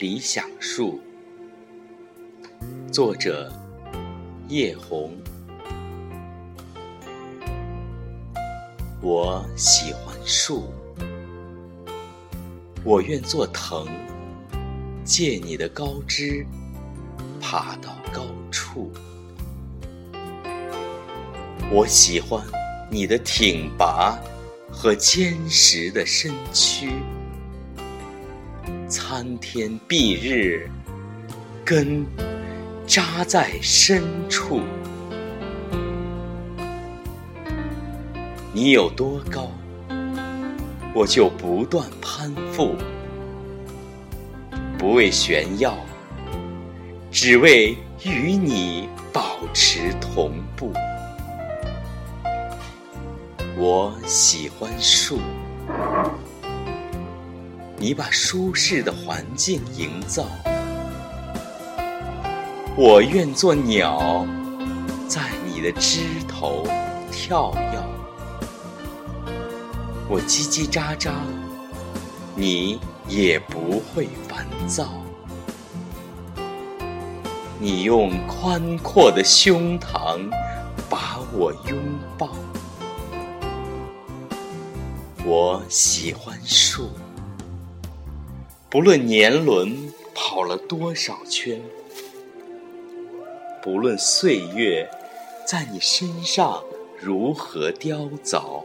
理想树》，作者叶红。我喜欢树，我愿做藤，借你的高枝，爬到高处。我喜欢你的挺拔和坚实的身躯，参天蔽日，根扎在深处。你有多高，我就不断攀附，不为炫耀，只为与你保持同步。我喜欢树，你把舒适的环境营造，我愿做鸟，在你的枝头跳跃。我叽叽喳喳，你也不会烦躁。你用宽阔的胸膛把我拥抱。我喜欢树，不论年轮跑了多少圈，不论岁月在你身上如何雕凿。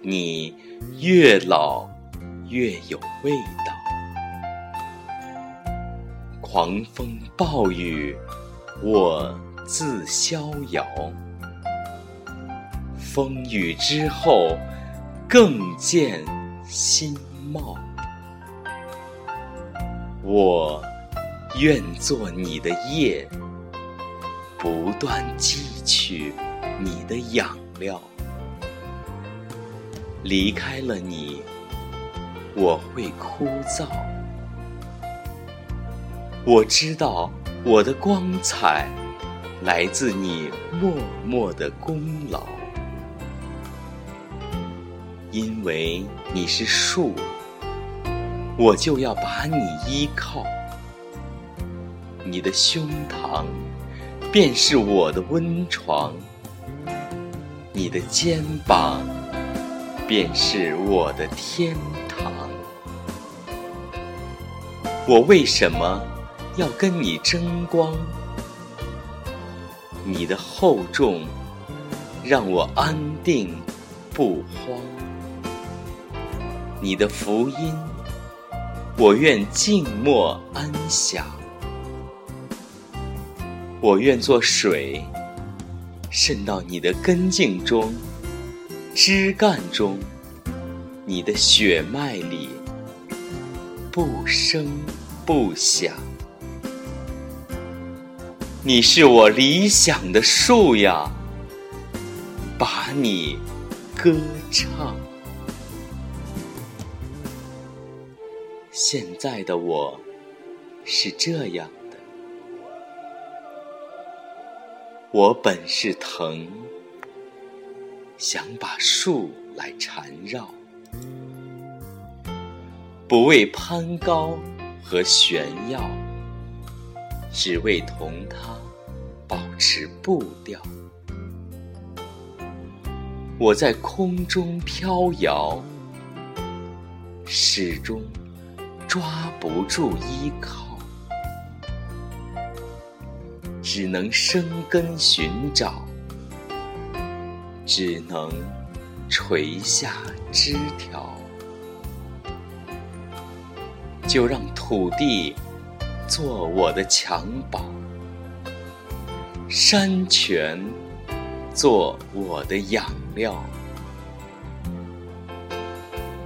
你越老越有味道，狂风暴雨我自逍遥，风雨之后更见新貌。我愿做你的叶，不断汲取你的养料。离开了你，我会枯燥。我知道我的光彩来自你默默的功劳，因为你是树，我就要把你依靠。你的胸膛便是我的温床，你的肩膀。便是我的天堂。我为什么要跟你争光？你的厚重让我安定不慌。你的福音，我愿静默安详。我愿做水，渗到你的根茎中。枝干中，你的血脉里，不声不响。你是我理想的树呀，把你歌唱。现在的我是这样的，我本是藤。想把树来缠绕，不为攀高和炫耀，只为同它保持步调。我在空中飘摇，始终抓不住依靠，只能生根寻找。只能垂下枝条，就让土地做我的襁褓，山泉做我的养料。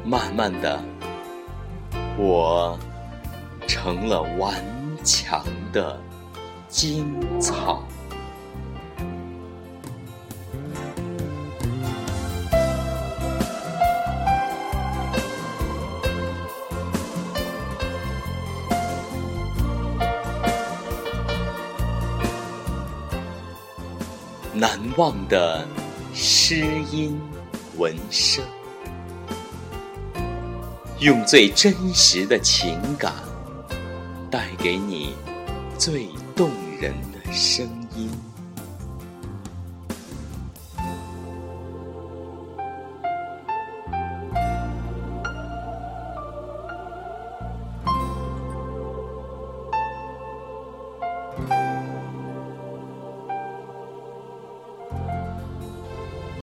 慢慢的，我成了顽强的荆草。难忘的诗音文声，用最真实的情感，带给你最动人的声音。